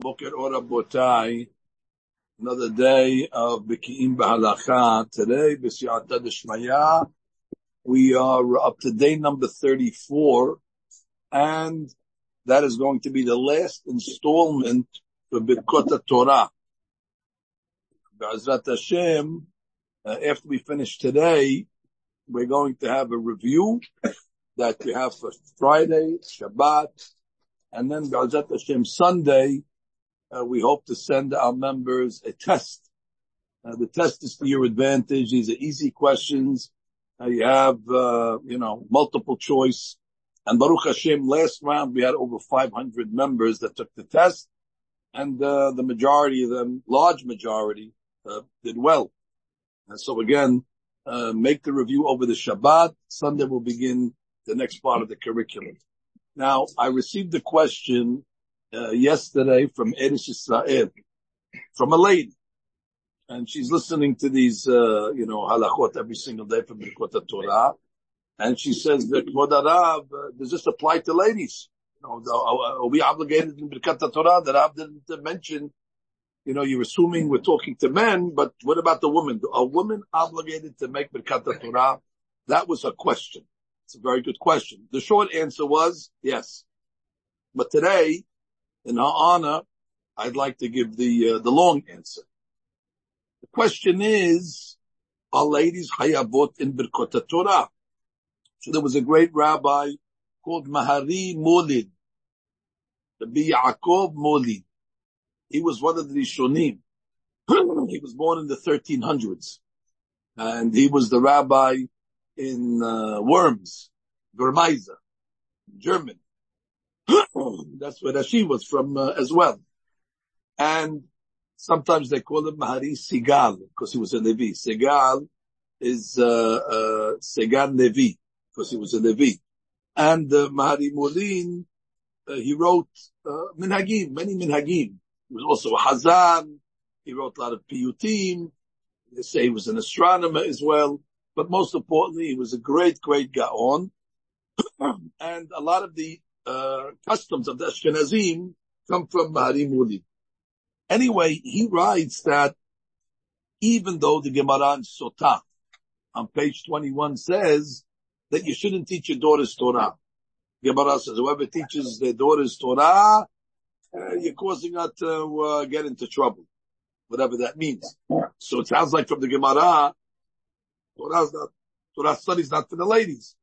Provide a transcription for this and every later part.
Boker Ora Botai, another day of Biki'im Bahalacha. Today, B'siyata Deshmaya, we are up to day number 34, and that is going to be the last installment for Birkot Torah. B'azrat Hashem, uh, after we finish today, we're going to have a review that we have for Friday, Shabbat, and then B'azrat Hashem Sunday, we hope to send our members a test. Uh, the test is to your advantage. These are easy questions. Uh, you have, uh, you know, multiple choice. And Baruch Hashem, last round we had over 500 members that took the test, and uh, the majority of them, large majority, uh, did well. And so again, make the review over the Shabbat. Sunday will begin the next part of the curriculum. Now, I received a question uh, yesterday from Eretz Israel, from a lady. And she's listening to these, uh, you know, halachot every single day from Birkot Torah. And she says that, Arav, uh, does this apply to ladies? You know, are, are we obligated in Birkat Torah that Rav didn't mention? You know, you're assuming we're talking to men, but what about the woman? Are women obligated to make Birkat Torah? That was a question. It's a very good question. The short answer was yes. But today, in our honor, I'd like to give the uh, the long answer. The question is, are ladies hayabot in Birkot Torah? So there was a great rabbi called Mahari Molid, the Yaakov Molin. He was one of the Rishonim. he was born in the 1300s, and he was the rabbi in uh, Worms, Germeiser, German. That's where she was from uh, as well. And sometimes they call him Mahari Sigal because he was a Levi. Sigal is uh, uh, Segan Levi because he was a Levi. And uh, Mahari Molin, uh, he wrote uh, Minhagim, many Minhagim. He was also a Hazan. He wrote a lot of piyutim. They say he was an astronomer as well. But most importantly, he was a great, great Gaon. and a lot of the uh, customs of the Ashkenazim come from Mahari Muli. Anyway, he writes that even though the Gemara in Sotah on page 21 says that you shouldn't teach your daughters Torah. Gemara says whoever teaches their daughters Torah, uh, you're causing her to uh, get into trouble, whatever that means. So it sounds like from the Gemara, Torah's not, Torah study's not for the ladies.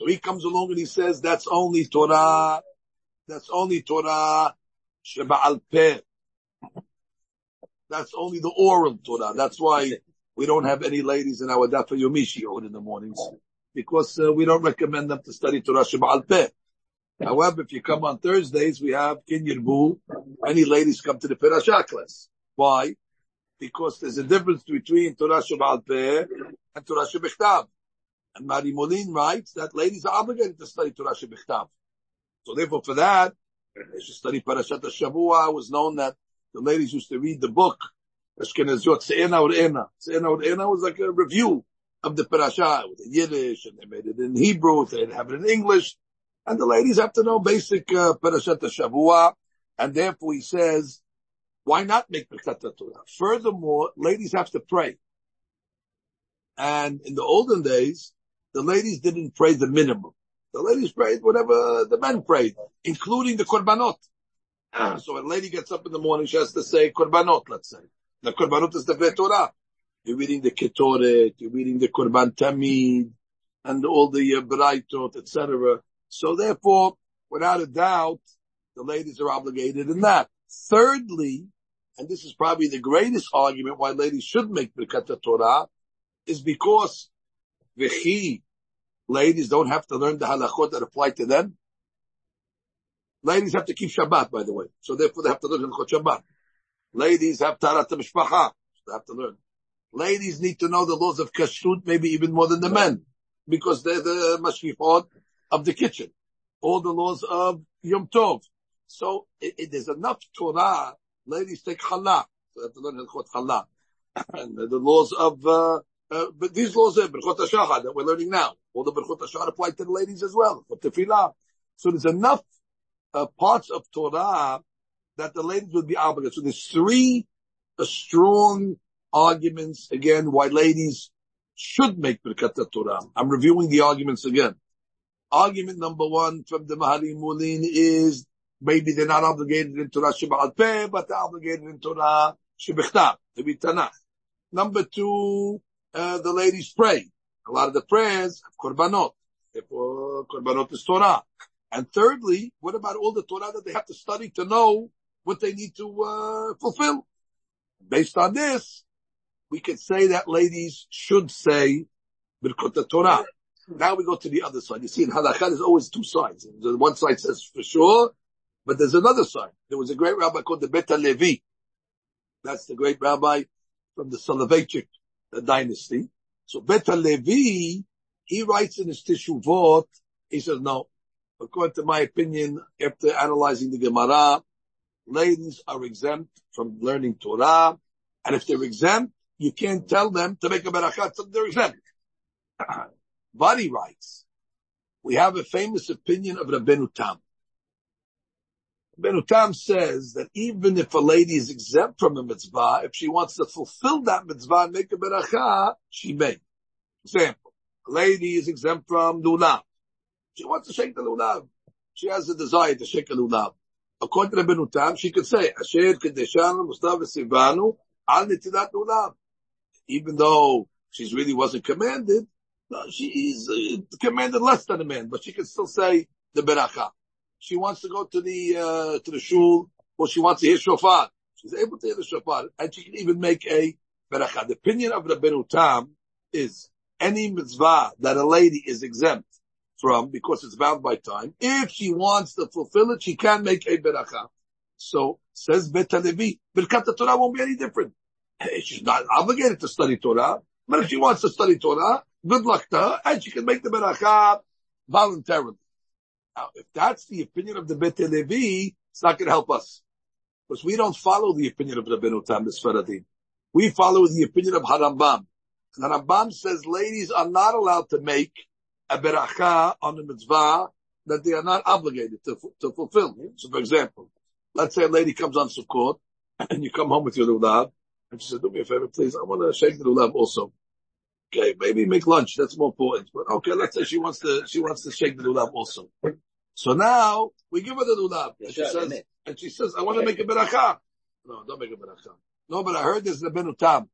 So he comes along and he says, that's only Torah, that's only Torah Sheba'al Peh. That's only the oral Torah. That's why we don't have any ladies in our Dafa Yomishi in the mornings. Because uh, we don't recommend them to study Torah Sheba'al Peh. However, if you come on Thursdays, we have Kin Yirbu. Any ladies come to the Perashah class. Why? Because there's a difference between Torah Sheba'al Peh and Torah Shebechtav. And Mari Molin writes that ladies are obligated to study Torah Shebichtav. So therefore for that, they should study Parashat Shavua. It was known that the ladies used to read the book, Ashkenazot Se'ena or Ena. Se'ena or Ena was like a review of the parasha with the Yiddish and they made it in Hebrew, they have it in English. And the ladies have to know basic uh, Parashat Shavua. And therefore he says, why not make Birkat Torah? Furthermore, ladies have to pray. And in the olden days, the ladies didn't pray the minimum. The ladies prayed whatever the men prayed, including the korbanot. So when a lady gets up in the morning, she has to say korbanot, let's say. The korbanot is the Torah. You're reading the Ketoret, you're reading the Korban Tamid, and all the uh, Braitot, etc. So therefore, without a doubt, the ladies are obligated in that. Thirdly, and this is probably the greatest argument why ladies should make Birkat Torah, is because V'chi, ladies don't have to learn the halachot that apply to them. Ladies have to keep Shabbat, by the way. So therefore they have to learn halachot Shabbat. Ladies have tarat mishpacha. So they have to learn. Ladies need to know the laws of kashrut, maybe even more than the men, because they're the mashkifot of the kitchen. All the laws of Yom Tov. So it, there's enough Torah. Ladies take challah. So they have to learn halachot challah. and the laws of, uh, uh, but these laws are Berchot HaShachar that we're learning now. All the Berchot HaShachar apply to the ladies as well, for Tefillah. So there's enough uh, parts of Torah that the ladies would be obligated. So there's three uh, strong arguments again why ladies should make Birkat Torah. I'm reviewing the arguments again. Argument number one from the Maharim Mulin is maybe they're not obligated in Torah Sheba'al Peh, but they're obligated in Torah Shebichtav, to be Tanakh. Number two, uh, the ladies pray. A lot of the prayers have korbanot. Therefore, korbanot is Torah. And thirdly, what about all the Torah that they have to study to know what they need to uh, fulfill? Based on this, we could say that ladies should say Birkut Torah. Now we go to the other side. You see, in halakha, there's always two sides. One side says for sure, but there's another side. There was a great rabbi called the Beit HaLevi. That's the great rabbi from the Soloveitchik dynasty. So Beit HaLevi, he writes in his Teshuvot, he says, no, according to my opinion, after analyzing the Gemara, ladies are exempt from learning Torah, and if they're exempt, you can't tell them to make a berachat, so they're exempt. Bari writes, we have a famous opinion of Rabbeinu Tam. Rabbeinu Tam says that even if a lady is exempt from a mitzvah, if she wants to fulfill that mitzvah and make a beracha, she may. Example, a lady is exempt from lulav. She wants to shake the lulav. She has a desire to shake a lulav. According to Rabbeinu Tam, she could say, Asher kedeshanu mustav sivanu al nitilat lulav. Even though she really wasn't commanded, she's uh, commanded less than a man, but she can still say the beracha. She wants to go to the uh, to the shul, or she wants to hear shofar. She's able to hear the shofar, and she can even make a beracha. The opinion of Rabbeinu Tam is any mitzvah that a lady is exempt from because it's bound by time. If she wants to fulfill it, she can make a beracha. So says Bet Levi, Birkat Torah won't be any different. She's not obligated to study Torah, but if she wants to study Torah, good luck to her, and she can make the beracha voluntarily. Now, if that's the opinion of the Bet Levi, it's not going to help us. Because we don't follow the opinion of Rabbeinu Tam Faradim. We follow the opinion of Harambam. And Harambam says ladies are not allowed to make a beracha on the mitzvah that they are not obligated to, to fulfill. So for example, let's say a lady comes on Sukkot and you come home with your lulav and she says, do me a favor, please. I want to shake the lulav also. Okay, maybe make lunch. That's more important. But okay, let's say she wants to, she wants to shake the lulav also. So now we give her the lulav. And she says, and she says, I want to make a beracha. No, don't make a beracha. No, but I heard there's the benutam.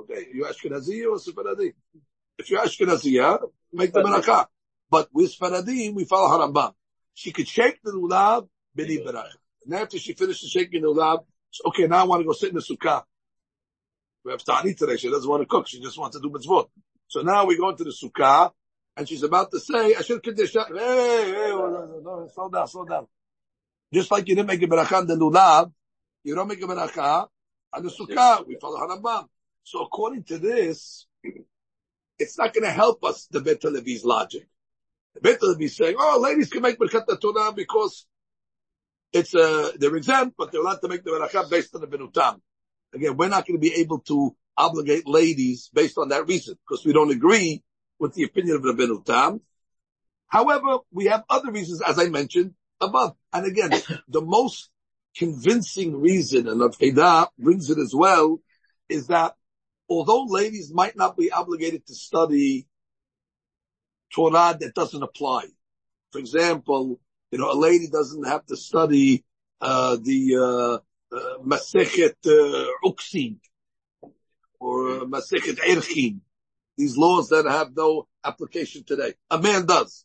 Okay, you Ashkenazi or Sephardi? If you're Ashkenazi, make the beracha. But with Sephardim, we follow Harambam. She could shake the lulav, bini beracha. And after she finishes shaking the lulav, okay, now I want to go sit in the sukkah. We have Tani today. She doesn't want to cook. She just wants to do mitzvot. So now we go into the sukkah, and she's about to say, I should kaddish. Hey, hey, slow down, slow down. Just like you didn't make a beracha on the lulav, you don't make a beracha on the sukkah. We follow Harambam. So according to this, it's not going to help us, the Bet Levi's logic. The Bet Levi is saying, oh, ladies can make Birkat Torah because it's, uh, they're exempt, but they're allowed to make the beracha based on the Benutam. Again, we're not going to be able to obligate ladies based on that reason because we don't agree with the opinion of Rabbeinu Tam. However, we have other reasons, as I mentioned above. And again, the most convincing reason, and Aveda brings it as well, is that although ladies might not be obligated to study Torah that doesn't apply. For example, you know, a lady doesn't have to study uh, the uh, Masechet uh, Uksin or uh, Masechet Erchin, these laws that have no application today. A man does.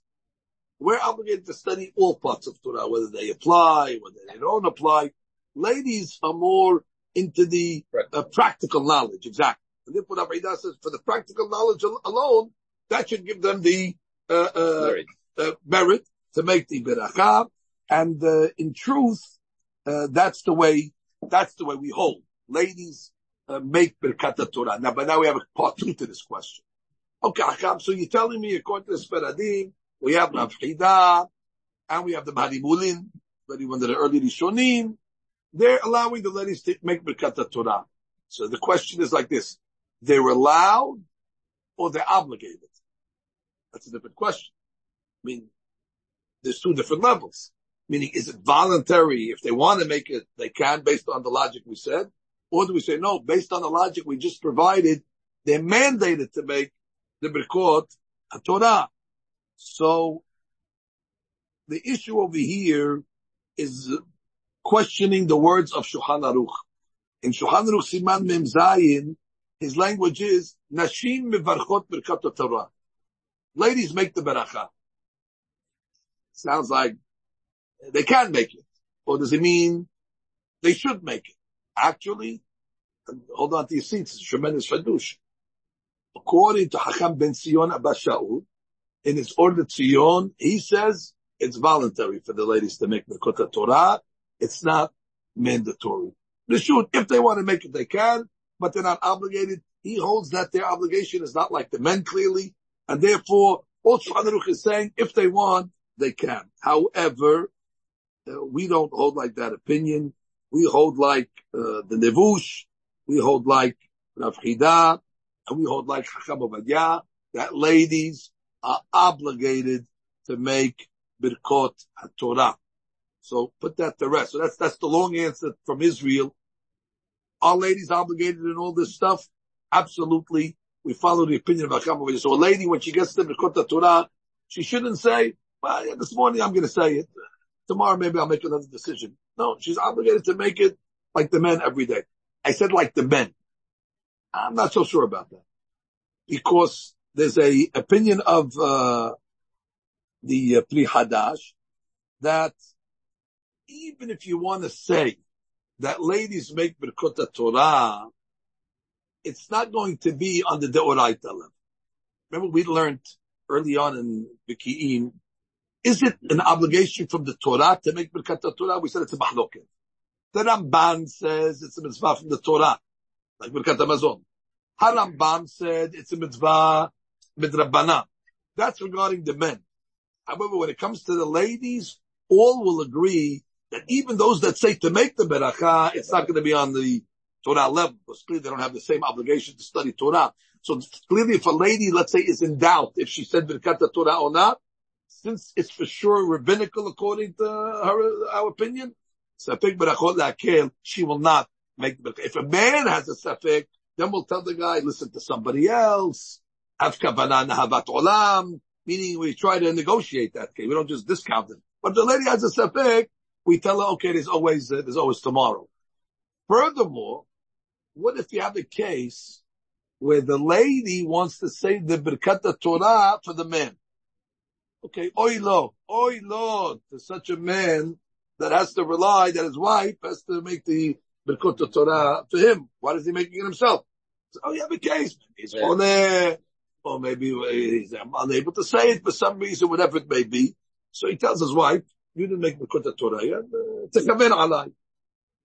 We're obligated to study all parts of Torah, whether they apply, whether they don't apply. Ladies are more into the uh, practical knowledge, exactly. And therefore, Abayda says, for the practical knowledge alone, that should give them the uh, uh, uh merit to make the beracha. And uh, in truth, uh, that's the way that's the way we hold. Ladies uh, make Birkat Torah. Now, but now we have a part two to this question. Okay, so you're telling me according to the Sephardim, we have Rav Hida, and we have the Marimulin, one of the early Rishonim. They're allowing the ladies to make Birkat Torah. So the question is like this. They're allowed or they're obligated? That's a different question. I mean, there's two different levels. Meaning, is it voluntary? If they want to make it, they can based on the logic we said. Or do we say, no, based on the logic we just provided, they're mandated to make the Birkot a Torah. So, the issue over here is questioning the words of Shulchan Aruch. In Shulchan Aruch Siman Mem Zayin, his language is, Nashim mevarchot birkat Torah. Ladies make the beracha. Sounds like they can make it. Or does it mean they should make it? Actually, hold on to your seats, it's tremendous fadush. According to Hakam ben Sion Abbas Shaul, in his Or LeTzion, he says it's voluntary for the ladies to make Birkot Torah. It's not mandatory. They should, if they want to make it, they can, but they're not obligated. He holds that their obligation is not like the men clearly, and therefore, all Shulchan is saying, if they want, they can. However, we don't hold like that opinion. We hold like uh, the Nevush, we hold like Rav Chida, and we hold like Chacham that ladies are obligated to make Birkot HaTorah. So put that to rest. So that's, that's the long answer from Israel. Are ladies obligated in all this stuff? Absolutely. We follow the opinion of Chacham. So a lady, when she gets to Birkot HaTorah, she shouldn't say, well, yeah, this morning I'm going to say it. Tomorrow maybe I'll make another decision. No, she's obligated to make it like the men every day. I said like the men. I'm not so sure about that because there's a opinion of uh, the uh, Pri Hadash that even if you want to say that ladies make Birkot Torah, it's not going to be on the Deoraita level. Remember we learned early on in Biki'im is it an obligation from the Torah to make Birkat Torah? We said it's a mahloket. The Ramban says it's a mitzvah from the Torah, like Birkat Hamazon. Harambam said it's a mitzvah midrabana. That's regarding the men. However, when it comes to the ladies, all will agree that even those that say to make the beracha, it's not going to be on the Torah level because clearly they don't have the same obligation to study Torah. So clearly, if a lady, let's say, is in doubt if she said Birkat Torah or not, since it's for sure rabbinical according to her, our opinion, safek berachot lakel, she will not make the If a man has a safek, then we'll tell the guy, listen to somebody else. Olam, meaning we try to negotiate that. Okay, we don't just discount it. But the lady has a safek, we tell her, okay, there's always, uh, there's always tomorrow. Furthermore, what if you have a case where the lady wants to say the Birkat Torah for the man? Okay, oi lo, oi lo, to such a man that has to rely that his wife has to make the Birkut Torah for him. Why is he making it himself? So, oh, you have a case. He's on there, or maybe he's unable to say it for some reason, whatever it may be. So he tells his wife, you didn't make Birkut Torah yet. Uh,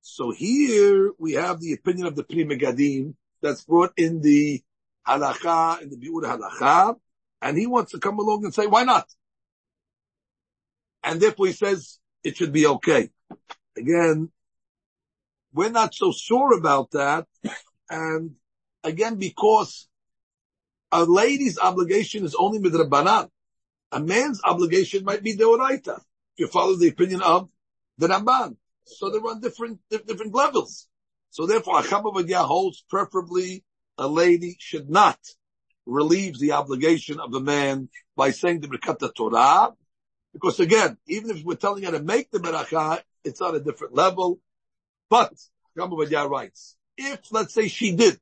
so here we have the opinion of the Pri Megadim that's brought in the halacha, in the Biur halacha, and he wants to come along and say, why not? And therefore he says it should be okay. Again, we're not so sure about that. And again, because a lady's obligation is only midrabanan. A man's obligation might be deoraita. If you follow the opinion of the Ramban. So they're on different, different levels. So therefore, Acham holds preferably a lady should not relieve the obligation of a man by saying the Birkat Torah, because again, even if we're telling her to make the beracha, it's on a different level. But, Chacham Ovadia writes, if let's say she did,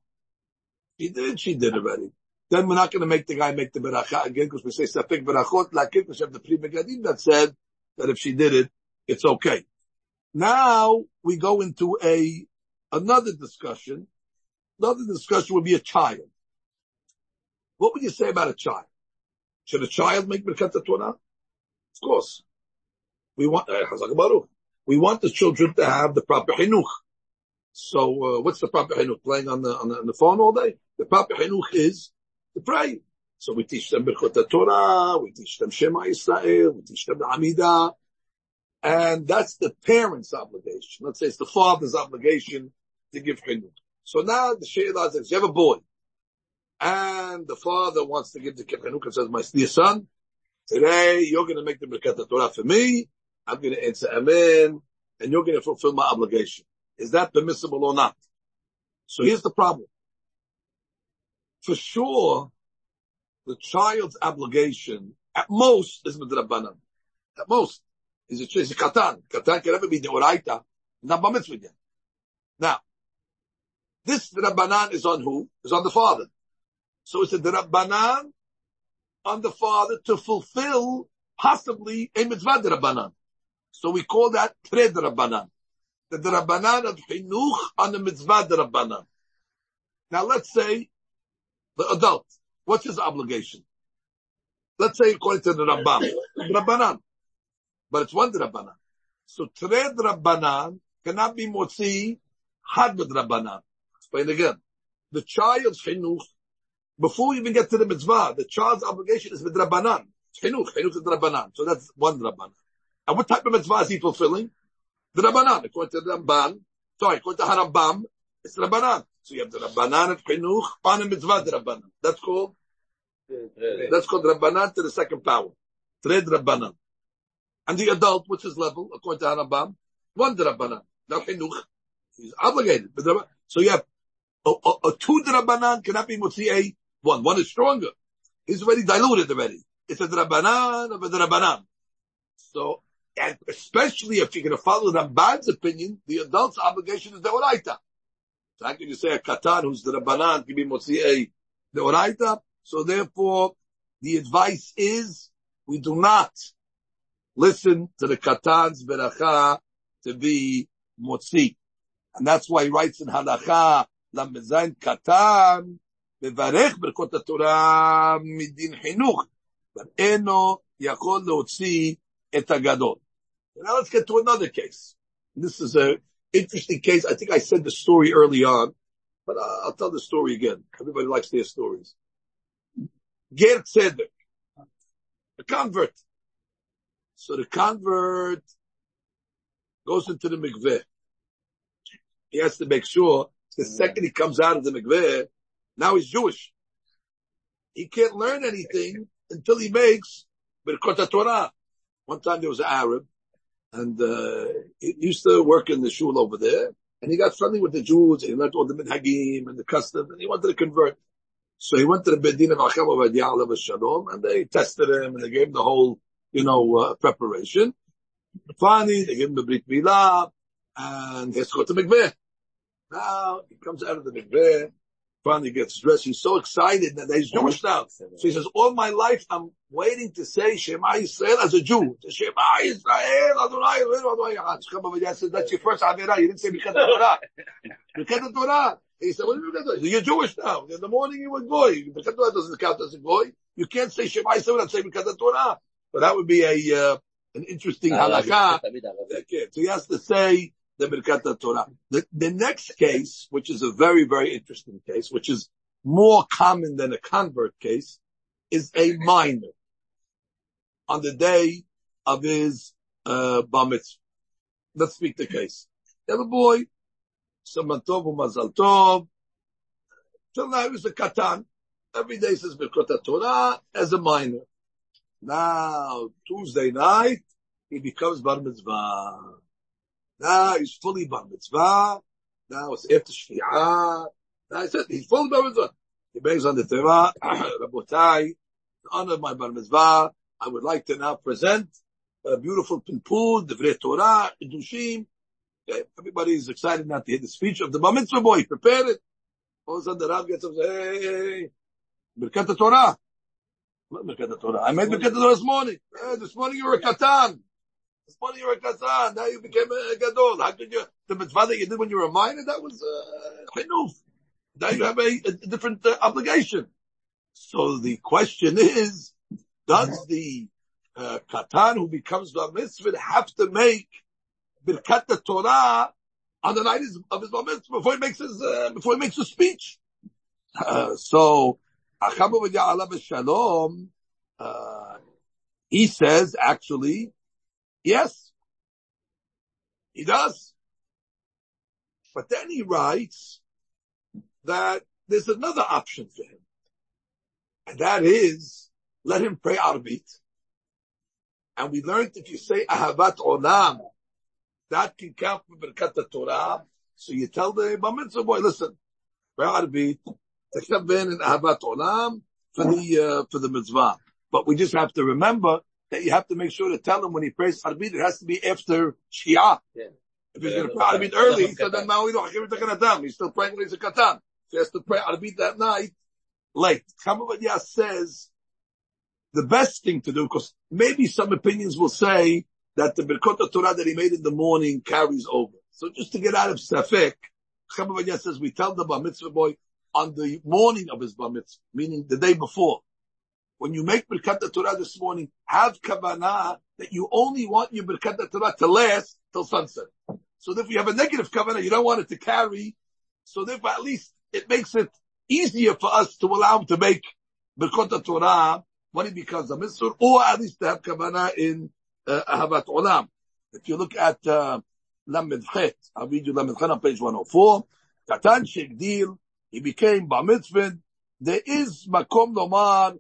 she did, she did already, then we're not going to make the guy make the beracha again because we say safek berachot lakin because have the pri megadim that said that if she did it, it's okay. Now we go into a another discussion. Another discussion would be a child. What would you say about a child? Should a child make Birkat? Of course. We want, uh, we want the children to have the proper chinuch. So, uh, what's the proper chinuch? Playing on the, on the, on the phone all day? The proper chinuch is to pray. So we teach them Birchot Torah, we teach them Shema Israel, we teach them the Amidah, and that's the parent's obligation. Let's say it's the father's obligation to give chinuch. So now the Sheila says, you have a boy, and the father wants to give the chinuch and says, my dear son, Today, you're going to make the Birkat Torah for me, I'm going to answer amen, and you're going to fulfill my obligation. Is that permissible or not? So here's the problem. For sure, the child's obligation at most is midrabanan. At most. Is it, is a katan. Katan can never be the oraita. Not mitzvah yet. Now, this rabbanan is on who? Is on the father. So it's a rabbanan on the father to fulfill possibly a mitzvah rabbanan. So we call that tre rabbanan. The rabbanan of chinuch on the mitzvah rabbanan. Now let's say the adult. What's his obligation? Let's say according to the Rambam, Rabbanan. But it's one Rabbanan. So Tred Rabbanan cannot be Motzi Had Rabbanan. Explain again. The child's chinuch, before you even get to the mitzvah, the child's obligation is with Rabbanan. Chinuch, chinuch is Rabbanan. So that's one Rabbanan. And what type of mitzvah is he fulfilling? The Rabbanan. According to the Ramban, sorry, according to Harambam, it's Rabbanan. So you have the Rabbanan of Chinuch on a mitzvah the Rabbanan. That's called, that's called Rabbanan to the second power. Tred Rabbanan. And the adult, what's his level, according to Harambam? One Rabbanan. Now Chinuch, he's obligated. So you have a, a, a two Rabbanan cannot be Mutzi one. One is stronger. He's already diluted already. It's a Rabbanan of a Rabbanan. So, and especially if you're going to follow Ramban's opinion, the adult's obligation is the Oraita. So how can you say a katan who's the rabbanan can be motzi'ei the oraita? So therefore, the advice is we do not listen to the katan's beracha to be motzi, and that's why he writes in halacha lamezayin katan mevarech berkot Torah midin chinuch, but eno yakol leotzi et agadol. Now let's get to another case. This is a interesting case. I think I said the story early on, but I'll tell the story again. Everybody likes their stories. Ger Tzedek, a convert. So the convert goes into the mikveh. He has to make sure the second he comes out of the mikveh, now he's Jewish. He can't learn anything until he makes Birkot Torah. One time there was an Arab and uh, he used to work in the shul over there, and he got friendly with the Jews, and he learned all the minhagim and the custom, and he wanted to convert. So he went to the Bedin of Acham of Shalom, and they tested him, and they gave him the whole, you know, uh, preparation. Finally, they gave him the Brit Milah, and he has to go to Mikveh. Now, he comes out of the Mikveh, finally gets dressed. He's so excited that he's Jewish now. So he says, all my life I'm waiting to say Shema Yisrael as a Jew. Shema Yisrael, Adonai, Adonai. I said, that's your first Avirah. You didn't say Birkat Torah. Birkat Torah. He said, what do you mean? You're Jewish now. In the morning you were Goy. Birkat Torah doesn't count as a Goy. You can't say Shema Yisrael without saying Birkat Torah. But that would be a, uh, an interesting halakha. So he has to say, the Birkat Torah. The, the next case, which is a very, very interesting case, which is more common than a convert case, is a minor on the day of his uh, bar mitzvah. Let's speak the case. You have a boy, Saman Tov Mazal Tov. Till now he was a katan. Every day says Birkat Torah as a minor. Now, Tuesday night, he becomes bar mitzvah. Now he's fully bar mitzvah. Now it's after Shvi'ah. Now I said he's fully bar mitzvah. He begs on the Torah, Rabotai, in honor of my bar mitzvah, I would like to now present a beautiful pinpul, Divrei Torah, Dushim. Okay, everybody is excited now to hear the speech of the bar mitzvah boy. Prepare it. All of a sudden the Rav gets up and says, hey, Birkat Torah. Birkat Torah? I made Birkat Torah this morning. Hey, this morning you were a katan. This morning you were a kazan. Now you became a gadol. How could you, the mitzvah that you did when you were a minor, that was, uh, chinuf. Now you have a, a different uh, obligation. So the question is, does the uh, katan who becomes the mitzvah have to make birkat the Torah on the night of his mitzvah before he makes his, uh, before he makes his speech? Uh, so, Shalom, uh, he says actually, Yes, he does. But then he writes that there's another option for him. And that is, let him pray Arbit. And we learned if you say Ahavat Olam, that can count for Birkat Torah. So you tell the Bar boy, listen, Be'arbi, Tekabin and Ahavat Olam for the, uh, for the mitzvah. But we just have to remember that you have to make sure to tell him when he prays Arbit, it has to be after Shia. Yeah. If he's going to pray Arbit early, so then now we don't have to He's still praying when he's a Katan. So he has to pray Arbit that night late. Chacham Ovadia says the best thing to do, because maybe some opinions will say that the Birkot Torah that he made in the morning carries over. So just to get out of Safek, Chacham Ovadia says we tell the Bar Mitzvah boy on the morning of his Bar Mitzvah, meaning the day before, when you make Birkat Torah this morning, have kavanah that you only want your Birkat Torah to last till sunset. So if you have a negative kavanah, you don't want it to carry. So therefore, at least it makes it easier for us to allow him to make Birkat Torah when he becomes a mitzvah, or at least to have kavanah in uh, Ahavat Olam. If you look at uh, Lamed Chet, I'll read you Lamed Chet on page 104. Katan Shekdil, he became Bar Mitzvah. There is Makom Lomar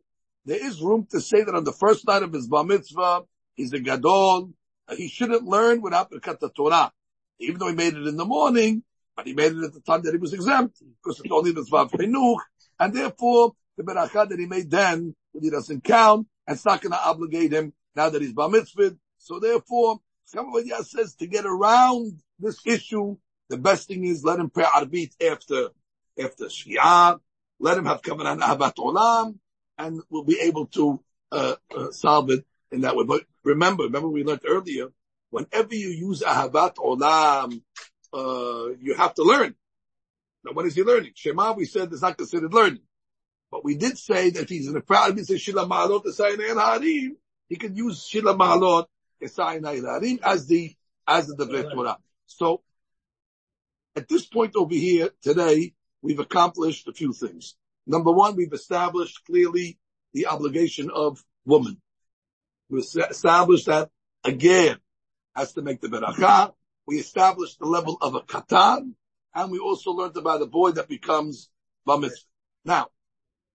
there is room to say that on the first night of his bar mitzvah, he's a gadol. He shouldn't learn without Birkat Torah. Even though he made it in the morning, but he made it at the time that he was exempt, because it's only mitzvah of chinuch, and therefore, the beracha that he made then, he doesn't count, and it's not going to obligate him now that he's bar mitzvah. So therefore, Chacham Ovadia says to get around this issue, the best thing is let him pray arbit after, after Shia, let him have kavanah ahavat olam, and we'll be able to uh, uh, solve it in that way. But remember, remember we learned earlier, whenever you use ahavat olam, uh, you have to learn. Now, what is he learning? Shema, we said, is not considered learning. But we did say that he's in a proud, he says shila ma'alot harim, he could use shila ma'alot harim as the, as the Devrei Torah. So, at this point over here today, we've accomplished a few things. Number one, we've established clearly the obligation of woman. We established that again has to make the beracha. We established the level of a katan, and we also learned about a boy that becomes bamis. Now,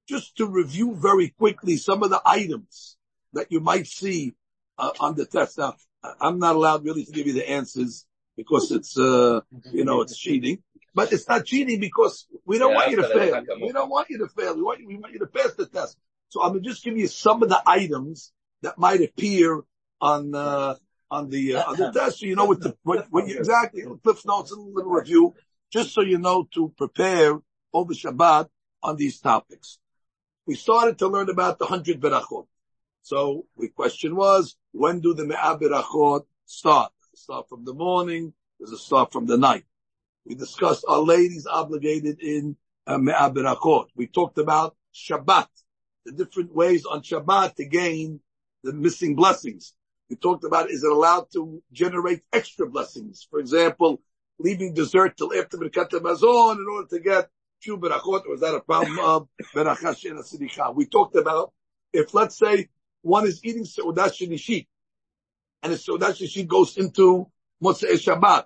just to review very quickly some of the items that you might see uh, on the test. Now, I'm not allowed really to give you the answers because it's, uh, you know, it's cheating. But it's not cheating because we don't yeah, want you to fail. We don't want you to fail. We want you, we want you to pass the test. So I'm going to just give you some of the items that might appear on, uh, on the, uh, on the test. So you know what the, what, what you, exactly, Cliff Notes and a little review, just so you know to prepare over Shabbat on these topics. We started to learn about the hundred berachot. So the question was, when do the me'ah berachot start? Start from the morning? Does it start from the night? We discussed our ladies obligated in uh, Me'abirakot. We talked about Shabbat, the different ways on Shabbat to gain the missing blessings. We talked about is it allowed to generate extra blessings? For example, leaving dessert till after Birkat Hamazon in order to get few berachot, or is that a problem of berachah she'ena We talked about if let's say one is eating seudah shelishit, and the seudah shelishit goes into Motzei Shabbat,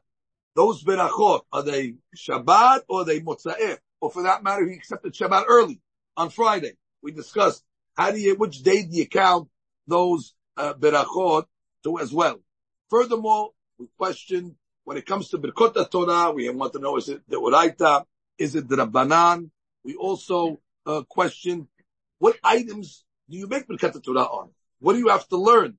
those berachot, are they Shabbat or are they Motza'eh? Or for that matter, he accepted Shabbat early on Friday. We discussed how do you, which day do you count those uh, berachot to as well. Furthermore, we question when it comes to Birkot Torah, we want to know is it the Uraita, is it the Rabbanan? We also uh, question what items do you make Birkat Torah on? What do you have to learn?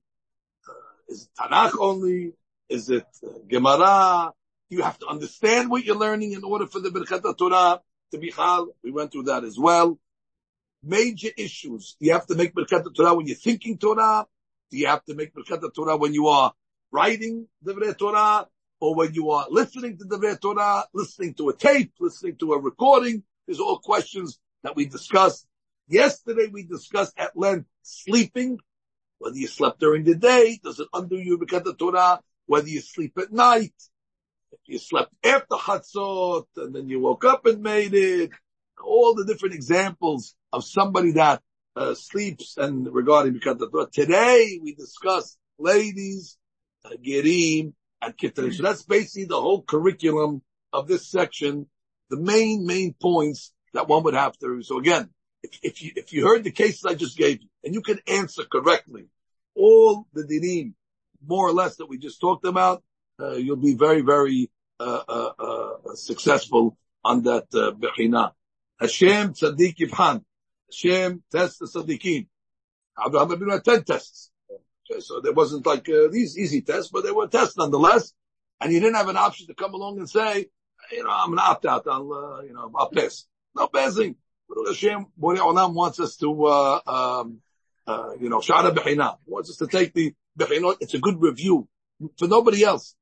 Uh, is it Tanakh only? Is it uh, Gemara? You have to understand what you're learning in order for the Birkat Torah to be Chal. We went through that as well. Major issues. You have to make Birkat Torah when you're thinking Torah. Do you have to make Birkat Torah when you are writing the Torah? Or when you are listening to the Torah, listening to a tape, listening to a recording? These are all questions that we discussed. Yesterday we discussed at length sleeping. Whether you slept during the day, does it undo your Birkat Torah? Whether you sleep at night, you slept after Chatzot, and then you woke up and made it. All the different examples of somebody that uh, sleeps and regarding because today we discuss ladies, uh, gerim, and kitrin. So that's basically the whole curriculum of this section. The main main points that one would have to. So again, if, if you if you heard the cases I just gave you and you can answer correctly all the dinim, more or less that we just talked about, you'll be very, very uh, uh, uh successful on that uh, bechina. Hashem tzaddik yivhan. Hashem tests the tzaddikim. Abraham Avinu had ten tests. So there wasn't like uh, these easy tests, but they were tests nonetheless. And you didn't have an option to come along and say, you know, I'm an opt out. I'll, uh, you know, I'll pass. No passing. Hashem, Borei Olam wants us to, uh, um, uh, you know, Shara Bechina. Wants us to take the Bechinot. It's a good review for nobody else.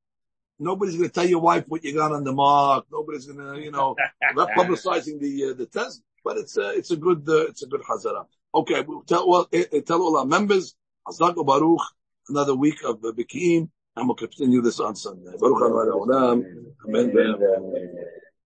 Nobody's going to tell your wife what you got on the mark. Nobody's going to, you know, not publicizing the, uh, the test, but it's a, it's a good, uh, it's a good hazara. Okay. We'll tell, well, uh, tell all our members, Hazak Baruch, another week of the Bikim, and we'll continue this on Sunday. Baruch Amen. Amen.